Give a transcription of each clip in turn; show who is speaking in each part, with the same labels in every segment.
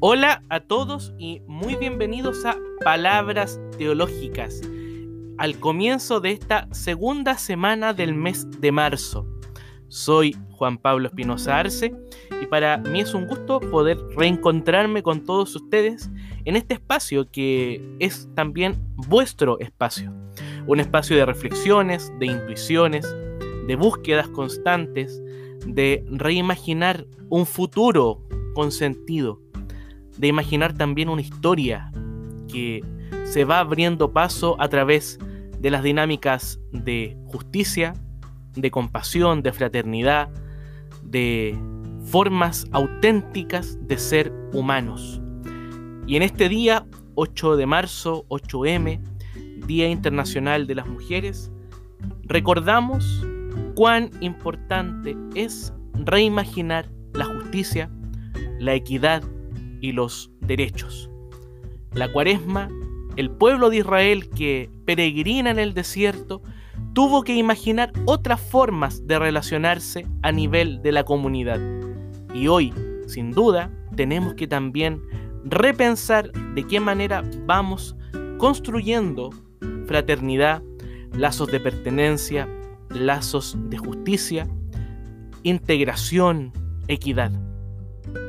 Speaker 1: Hola a todos y muy bienvenidos a Palabras Teológicas, al comienzo de esta segunda semana del mes de marzo. Soy Juan Pablo Espinosa Arce y para mí es un gusto poder reencontrarme con todos ustedes en este espacio que es también vuestro espacio. Un espacio de reflexiones, de intuiciones, de búsquedas constantes, de reimaginar un futuro con sentido de imaginar también una historia que se va abriendo paso a través de las dinámicas de justicia, de compasión, de fraternidad, de formas auténticas de ser humanos. Y en este día, 8 de marzo, 8M, Día Internacional de las Mujeres, recordamos cuán importante es reimaginar la justicia, la equidad y los derechos. La cuaresma, el pueblo de Israel que peregrina en el desierto, tuvo que imaginar otras formas de relacionarse a nivel de la comunidad. Y hoy, sin duda, tenemos que también repensar de qué manera vamos construyendo fraternidad, lazos de pertenencia, lazos de justicia, integración, equidad.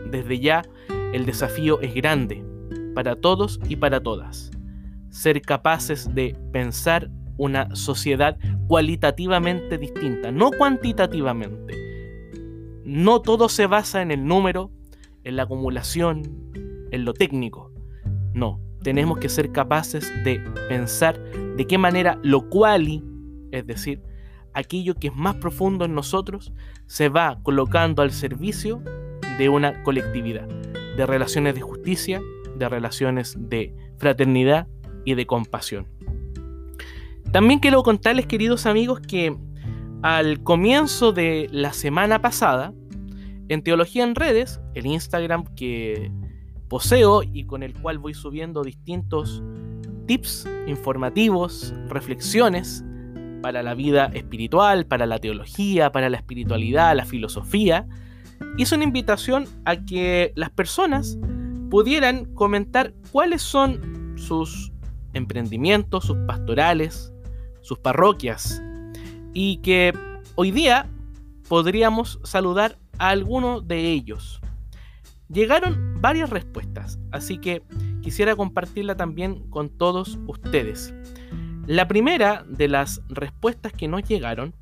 Speaker 1: Desde ya el desafío es grande para todos y para todas. Ser capaces de pensar una sociedad cualitativamente distinta, no cuantitativamente. No todo se basa en el número, en la acumulación, en lo técnico. No, tenemos que ser capaces de pensar de qué manera lo quali, es decir, aquello que es más profundo en nosotros, se va colocando al servicio de una colectividad de relaciones de justicia, de relaciones de fraternidad y de compasión. También quiero contarles, queridos amigos, que al comienzo de la semana pasada, en Teología en Redes, el Instagram que poseo y con el cual voy subiendo distintos tips informativos, reflexiones para la vida espiritual, para la teología, para la espiritualidad, la filosofía, hizo una invitación a que las personas pudieran comentar cuáles son sus emprendimientos, sus pastorales, sus parroquias, y que hoy día podríamos saludar a alguno de ellos. Llegaron varias respuestas, así que quisiera compartirla también con todos ustedes. La primera de las respuestas que nos llegaron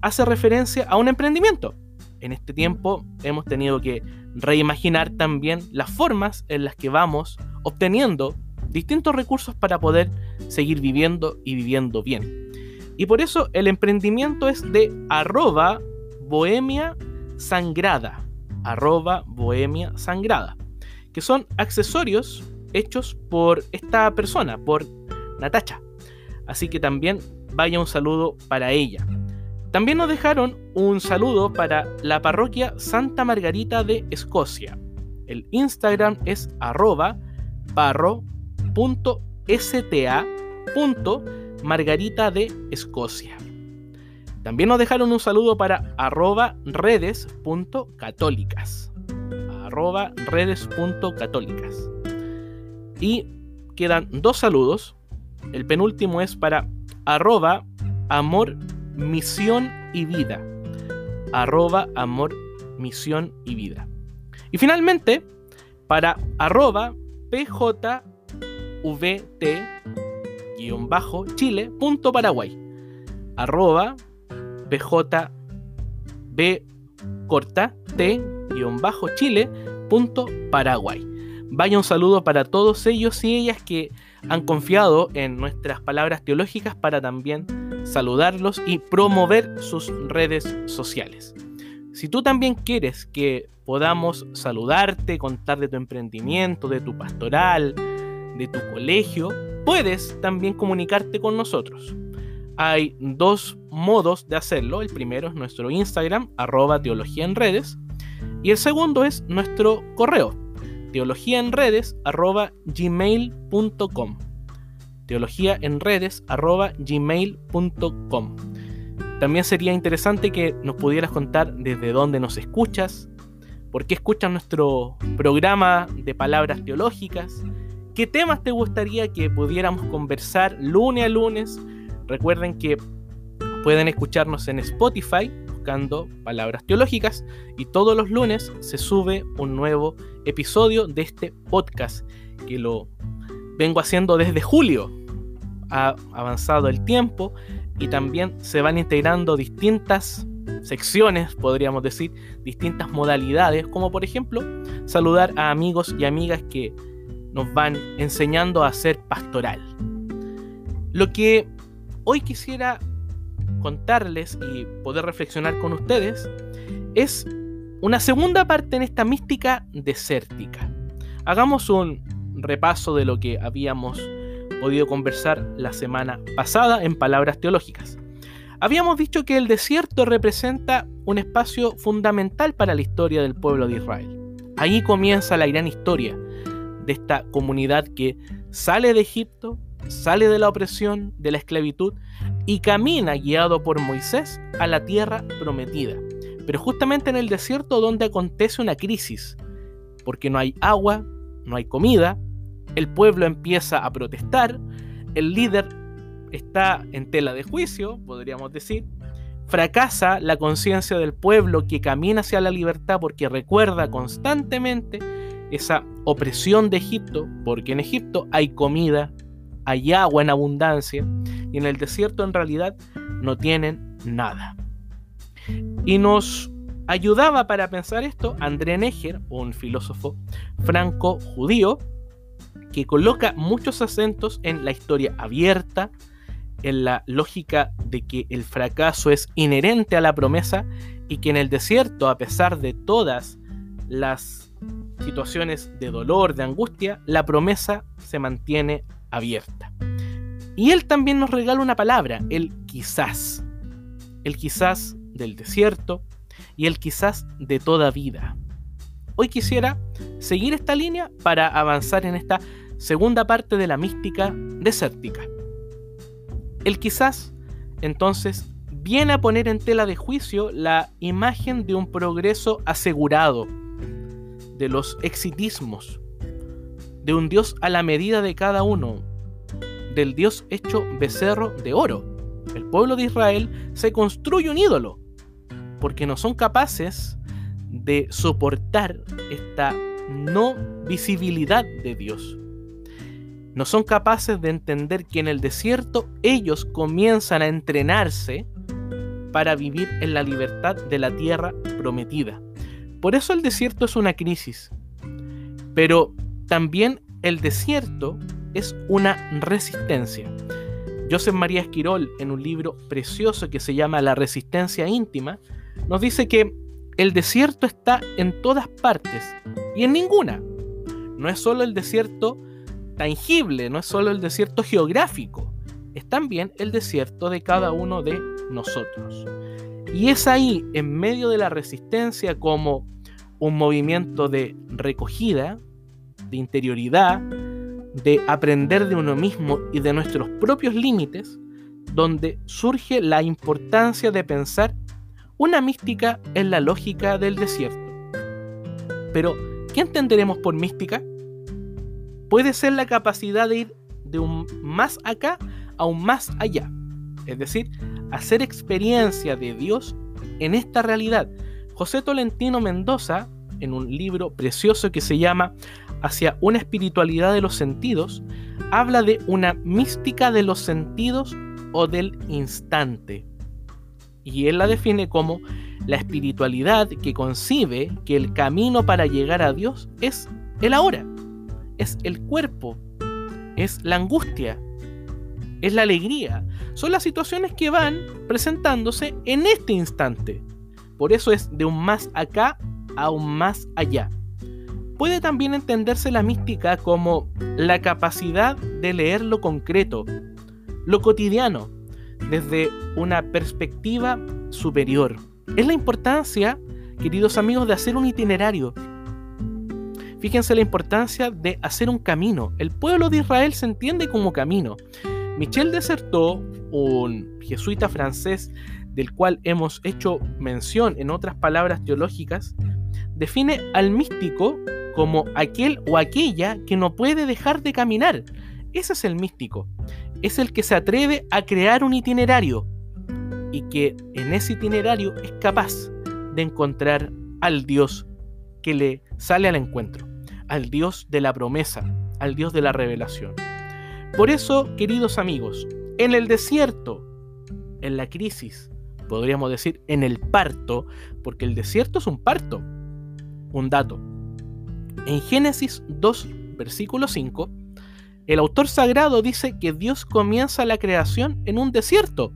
Speaker 1: hace referencia a un emprendimiento en este tiempo hemos tenido que reimaginar también las formas en las que vamos obteniendo distintos recursos para poder seguir viviendo y viviendo bien. Y por eso el emprendimiento es de arroba bohemia sangrada, arroba bohemia sangrada, que son accesorios hechos por esta persona, por Natacha. Así que también vaya un saludo para ella. También nos dejaron un saludo para la parroquia Santa Margarita de Escocia. El Instagram es arroba parro.sta.margarita de Escocia. También nos dejaron un saludo para arroba redes.católicas. Arroba redes.católicas. Y quedan dos saludos. El penúltimo es para arroba amor misión y vida. Arroba amor, misión y vida. Y finalmente, para arroba pjvt chile punto paraguay. Arroba pjb corta t bajo chile punto paraguay. Vaya un saludo para todos ellos y ellas que han confiado en nuestras palabras teológicas para también saludarlos y promover sus redes sociales. Si tú también quieres que podamos saludarte, contar de tu emprendimiento, de tu pastoral, de tu colegio, puedes también comunicarte con nosotros. Hay dos modos de hacerlo. El primero es nuestro Instagram, arroba teología en redes. Y el segundo es nuestro correo, teología en redes, arroba gmail.com teología en redes gmail.com. También sería interesante que nos pudieras contar desde dónde nos escuchas, por qué escuchas nuestro programa de palabras teológicas, qué temas te gustaría que pudiéramos conversar lunes a lunes. Recuerden que pueden escucharnos en Spotify buscando palabras teológicas y todos los lunes se sube un nuevo episodio de este podcast que lo vengo haciendo desde julio. Ha avanzado el tiempo y también se van integrando distintas secciones, podríamos decir, distintas modalidades, como por ejemplo saludar a amigos y amigas que nos van enseñando a ser pastoral. Lo que hoy quisiera contarles y poder reflexionar con ustedes es una segunda parte en esta mística desértica. Hagamos un repaso de lo que habíamos podido conversar la semana pasada en palabras teológicas. Habíamos dicho que el desierto representa un espacio fundamental para la historia del pueblo de Israel. Ahí comienza la gran historia de esta comunidad que sale de Egipto, sale de la opresión, de la esclavitud y camina guiado por Moisés a la tierra prometida. Pero justamente en el desierto donde acontece una crisis, porque no hay agua, no hay comida, el pueblo empieza a protestar, el líder está en tela de juicio, podríamos decir, fracasa la conciencia del pueblo que camina hacia la libertad porque recuerda constantemente esa opresión de Egipto, porque en Egipto hay comida, hay agua en abundancia, y en el desierto en realidad no tienen nada. Y nos ayudaba para pensar esto André Neger, un filósofo franco-judío, que coloca muchos acentos en la historia abierta, en la lógica de que el fracaso es inherente a la promesa y que en el desierto, a pesar de todas las situaciones de dolor, de angustia, la promesa se mantiene abierta. Y él también nos regala una palabra, el quizás. El quizás del desierto y el quizás de toda vida. Hoy quisiera seguir esta línea para avanzar en esta segunda parte de la mística desértica. El quizás, entonces, viene a poner en tela de juicio la imagen de un progreso asegurado, de los exitismos, de un Dios a la medida de cada uno, del Dios hecho becerro de oro. El pueblo de Israel se construye un ídolo, porque no son capaces de soportar esta no visibilidad de Dios no son capaces de entender que en el desierto ellos comienzan a entrenarse para vivir en la libertad de la tierra prometida. Por eso el desierto es una crisis. Pero también el desierto es una resistencia. Joseph María Esquirol, en un libro precioso que se llama La resistencia íntima, nos dice que el desierto está en todas partes y en ninguna. No es solo el desierto tangible, no es solo el desierto geográfico, es también el desierto de cada uno de nosotros. Y es ahí, en medio de la resistencia, como un movimiento de recogida, de interioridad, de aprender de uno mismo y de nuestros propios límites, donde surge la importancia de pensar una mística en la lógica del desierto. Pero, ¿qué entenderemos por mística? Puede ser la capacidad de ir de un más acá a un más allá. Es decir, hacer experiencia de Dios en esta realidad. José Tolentino Mendoza, en un libro precioso que se llama Hacia una espiritualidad de los sentidos, habla de una mística de los sentidos o del instante. Y él la define como la espiritualidad que concibe que el camino para llegar a Dios es el ahora es el cuerpo, es la angustia, es la alegría. Son las situaciones que van presentándose en este instante. Por eso es de un más acá a un más allá. Puede también entenderse la mística como la capacidad de leer lo concreto, lo cotidiano, desde una perspectiva superior. Es la importancia, queridos amigos, de hacer un itinerario, Fíjense la importancia de hacer un camino. El pueblo de Israel se entiende como camino. Michel Desertot, un jesuita francés del cual hemos hecho mención en otras palabras teológicas, define al místico como aquel o aquella que no puede dejar de caminar. Ese es el místico. Es el que se atreve a crear un itinerario y que en ese itinerario es capaz de encontrar al Dios que le sale al encuentro, al Dios de la promesa, al Dios de la revelación. Por eso, queridos amigos, en el desierto, en la crisis, podríamos decir en el parto, porque el desierto es un parto. Un dato. En Génesis 2, versículo 5, el autor sagrado dice que Dios comienza la creación en un desierto.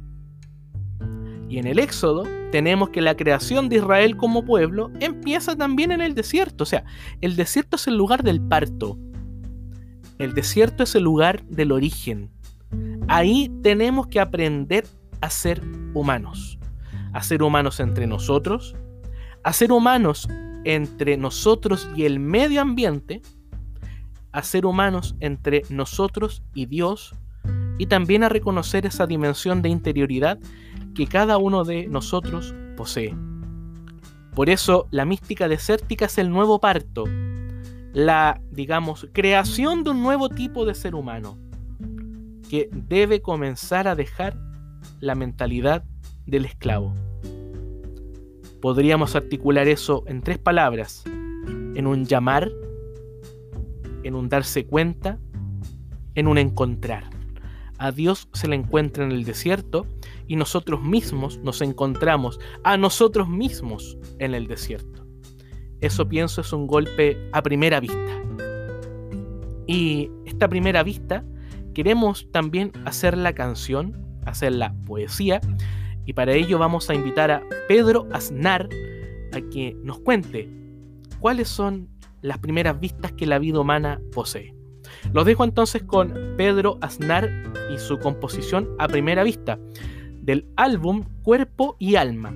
Speaker 1: Y en el Éxodo tenemos que la creación de Israel como pueblo empieza también en el desierto. O sea, el desierto es el lugar del parto. El desierto es el lugar del origen. Ahí tenemos que aprender a ser humanos. A ser humanos entre nosotros, a ser humanos entre nosotros y el medio ambiente, a ser humanos entre nosotros y Dios, y también a reconocer esa dimensión de interioridad que cada uno de nosotros posee. Por eso la mística desértica es el nuevo parto, la, digamos, creación de un nuevo tipo de ser humano, que debe comenzar a dejar la mentalidad del esclavo. Podríamos articular eso en tres palabras, en un llamar, en un darse cuenta, en un encontrar. A Dios se le encuentra en el desierto y nosotros mismos nos encontramos a nosotros mismos en el desierto. Eso pienso es un golpe a primera vista. Y esta primera vista queremos también hacer la canción, hacer la poesía y para ello vamos a invitar a Pedro Aznar a que nos cuente cuáles son las primeras vistas que la vida humana posee. Los dejo entonces con Pedro Aznar y su composición a primera vista del álbum Cuerpo y Alma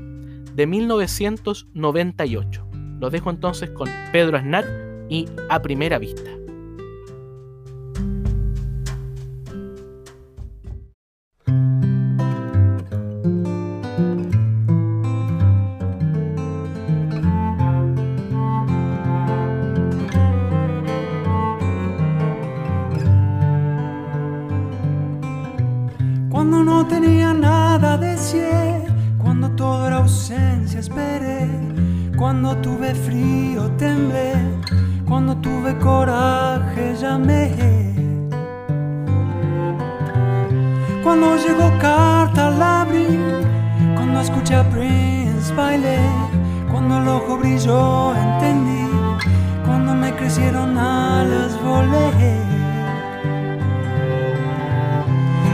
Speaker 1: de 1998. Los dejo entonces con Pedro Aznar y a primera vista.
Speaker 2: cuando no tenía nada de deseé, cuando todo era ausencia esperé, cuando tuve frío temblé, cuando tuve coraje llamé. Cuando llegó carta la abrí, cuando escuché a Prince bailé, cuando el ojo brilló entendí, cuando me crecieron alas volé.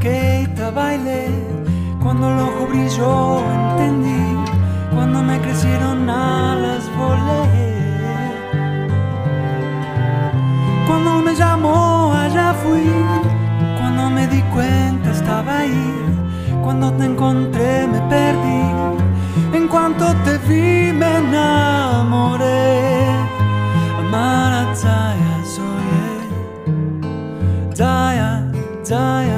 Speaker 2: que te bailé, cuando el ojo brilló entendí, cuando me crecieron alas volé. Cuando me llamó allá fui, cuando me di cuenta estaba
Speaker 1: ahí,
Speaker 2: cuando te encontré me perdí, en cuanto te vi me enamoré. Amar a Daya, Daya.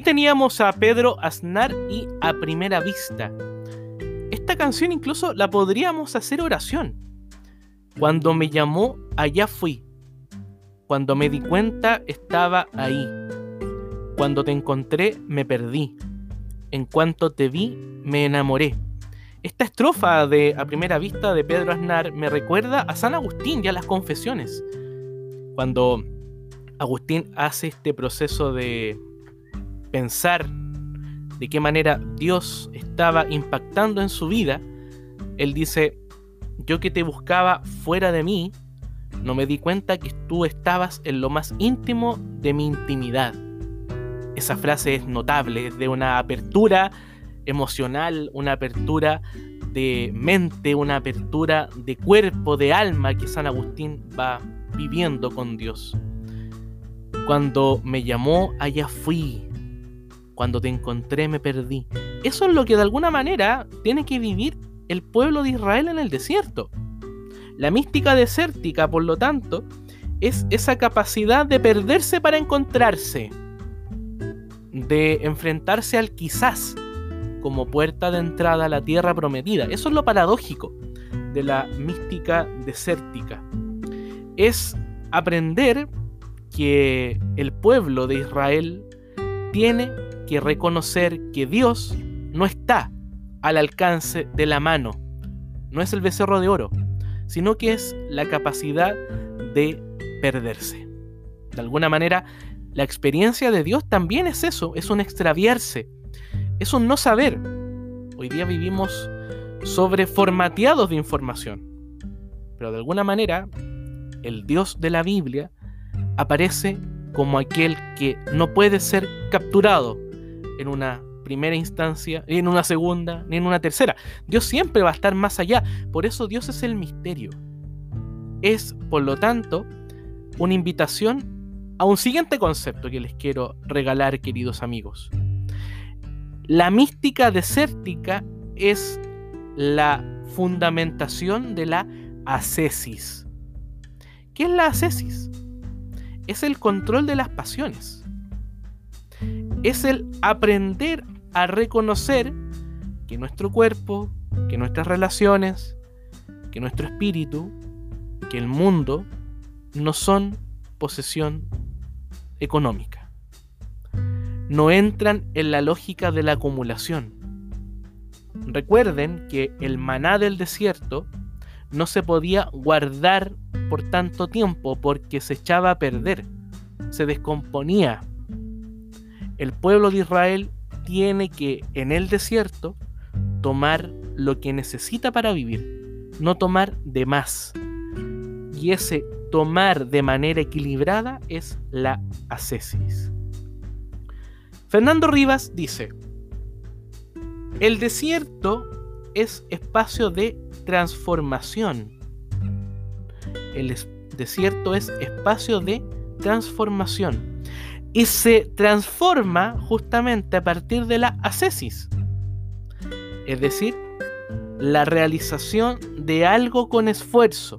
Speaker 1: teníamos a Pedro Aznar y a primera vista. Esta canción incluso la podríamos hacer oración. Cuando me llamó, allá fui. Cuando me di cuenta, estaba ahí. Cuando te encontré, me perdí. En cuanto te vi, me enamoré. Esta estrofa de A primera vista de Pedro Aznar me recuerda a San Agustín y a las confesiones. Cuando Agustín hace este proceso de pensar de qué manera Dios estaba impactando en su vida, él dice, yo que te buscaba fuera de mí, no me di cuenta que tú estabas en lo más íntimo de mi intimidad. Esa frase es notable, es de una apertura emocional, una apertura de mente, una apertura de cuerpo, de alma que San Agustín va viviendo con Dios. Cuando me llamó, allá fui, cuando te encontré me perdí. Eso es lo que de alguna manera tiene que vivir el pueblo de Israel en el desierto. La mística desértica, por lo tanto, es esa capacidad de perderse para encontrarse, de enfrentarse al quizás como puerta de entrada a la tierra prometida. Eso es lo paradójico de la mística desértica. Es aprender que el pueblo de Israel tiene que reconocer que Dios no está al alcance de la mano. No es el becerro de oro, sino que es la capacidad de perderse. De alguna manera, la experiencia de Dios también es eso, es un extraviarse, es un no saber. Hoy día vivimos sobreformateados de información, pero de alguna manera, el Dios de la Biblia aparece como aquel que no puede ser capturado, en una primera instancia, ni en una segunda, ni en una tercera. Dios siempre va a estar más allá. Por eso Dios es el misterio. Es, por lo tanto, una invitación a un siguiente concepto que les quiero regalar, queridos amigos. La mística desértica es la fundamentación de la ascesis. ¿Qué es la ascesis? Es el control de las pasiones es el aprender a reconocer que nuestro cuerpo, que nuestras relaciones, que nuestro espíritu, que el mundo no son posesión económica. No entran en la lógica de la acumulación. Recuerden que el maná del desierto no se podía guardar por tanto tiempo porque se echaba a perder, se descomponía el pueblo de Israel tiene que en el desierto tomar lo que necesita para vivir, no tomar de más. Y ese tomar de manera equilibrada es la ascesis. Fernando Rivas dice, el desierto es espacio de transformación. El desierto es espacio de transformación y se transforma justamente a partir de la ascesis, es decir, la realización de algo con esfuerzo,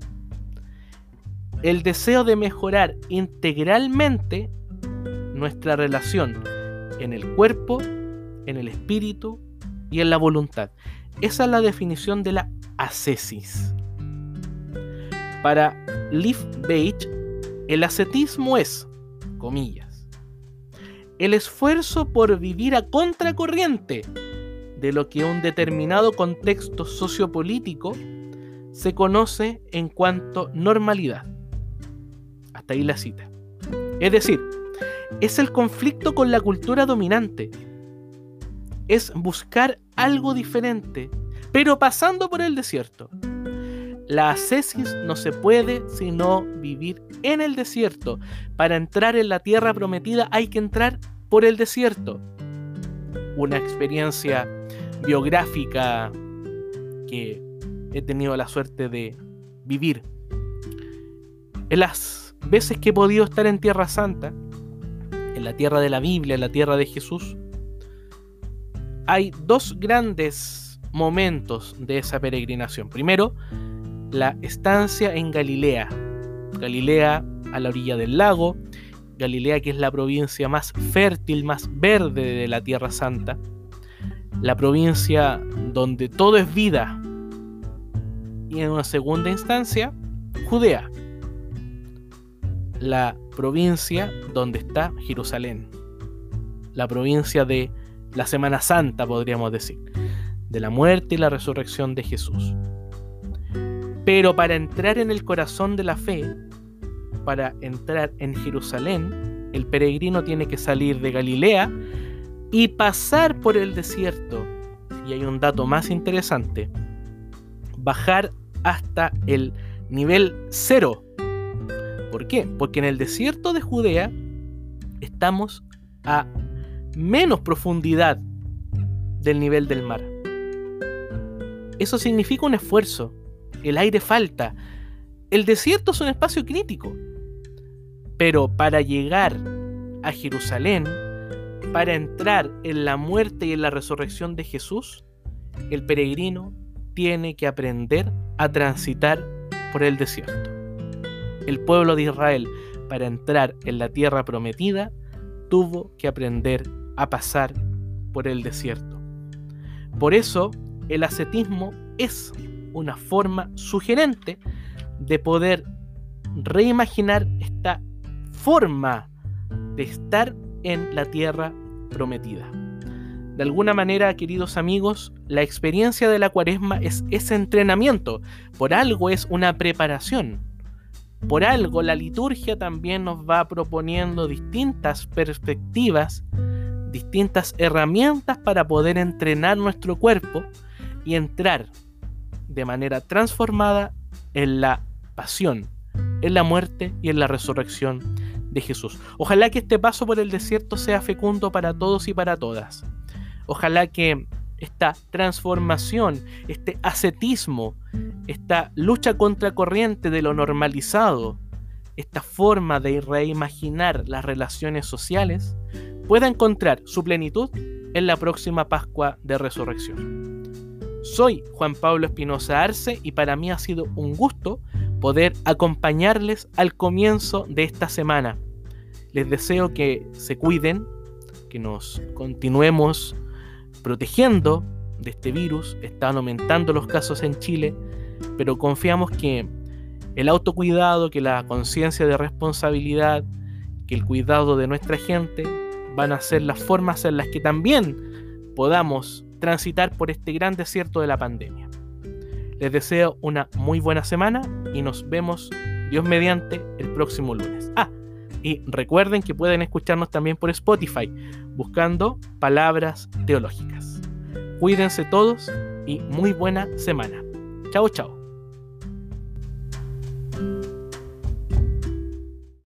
Speaker 1: el deseo de mejorar integralmente nuestra relación en el cuerpo, en el espíritu y en la voluntad. Esa es la definición de la ascesis. Para Leaf Beige, el ascetismo es, comillas, el esfuerzo por vivir a contracorriente de lo que un determinado contexto sociopolítico se conoce en cuanto normalidad. Hasta ahí la cita. Es decir, es el conflicto con la cultura dominante. Es buscar algo diferente, pero pasando por el desierto. La ascesis no se puede sino vivir en el desierto. Para entrar en la tierra prometida hay que entrar por el desierto. Una experiencia biográfica que he tenido la suerte de vivir. En las veces que he podido estar en Tierra Santa, en la tierra de la Biblia, en la tierra de Jesús, hay dos grandes momentos de esa peregrinación. Primero, la estancia en Galilea. Galilea a la orilla del lago. Galilea que es la provincia más fértil, más verde de la Tierra Santa. La provincia donde todo es vida. Y en una segunda instancia, Judea. La provincia donde está Jerusalén. La provincia de la Semana Santa, podríamos decir, de la muerte y la resurrección de Jesús. Pero para entrar en el corazón de la fe, para entrar en Jerusalén, el peregrino tiene que salir de Galilea y pasar por el desierto. Y hay un dato más interesante, bajar hasta el nivel cero. ¿Por qué? Porque en el desierto de Judea estamos a menos profundidad del nivel del mar. Eso significa un esfuerzo. El aire falta. El desierto es un espacio crítico. Pero para llegar a Jerusalén, para entrar en la muerte y en la resurrección de Jesús, el peregrino tiene que aprender a transitar por el desierto. El pueblo de Israel, para entrar en la tierra prometida, tuvo que aprender a pasar por el desierto. Por eso, el ascetismo es una forma sugerente de poder reimaginar esta forma de estar en la tierra prometida. De alguna manera, queridos amigos, la experiencia de la cuaresma es ese entrenamiento. Por algo es una preparación. Por algo la liturgia también nos va proponiendo distintas perspectivas distintas herramientas para poder entrenar nuestro cuerpo y entrar de manera transformada en la pasión, en la muerte y en la resurrección de Jesús. Ojalá que este paso por el desierto sea fecundo para todos y para todas. Ojalá que esta transformación, este ascetismo, esta lucha contra corriente de lo normalizado, esta forma de reimaginar las relaciones sociales, pueda encontrar su plenitud en la próxima Pascua de Resurrección. Soy Juan Pablo Espinosa Arce y para mí ha sido un gusto poder acompañarles al comienzo de esta semana. Les deseo que se cuiden, que nos continuemos protegiendo de este virus. Están aumentando los casos en Chile, pero confiamos que el autocuidado, que la conciencia de responsabilidad, que el cuidado de nuestra gente van a ser las formas en las que también podamos transitar por este gran desierto de la pandemia. Les deseo una muy buena semana y nos vemos, Dios mediante, el próximo lunes. Ah, y recuerden que pueden escucharnos también por Spotify, buscando palabras teológicas. Cuídense todos y muy buena semana. Chao, chao.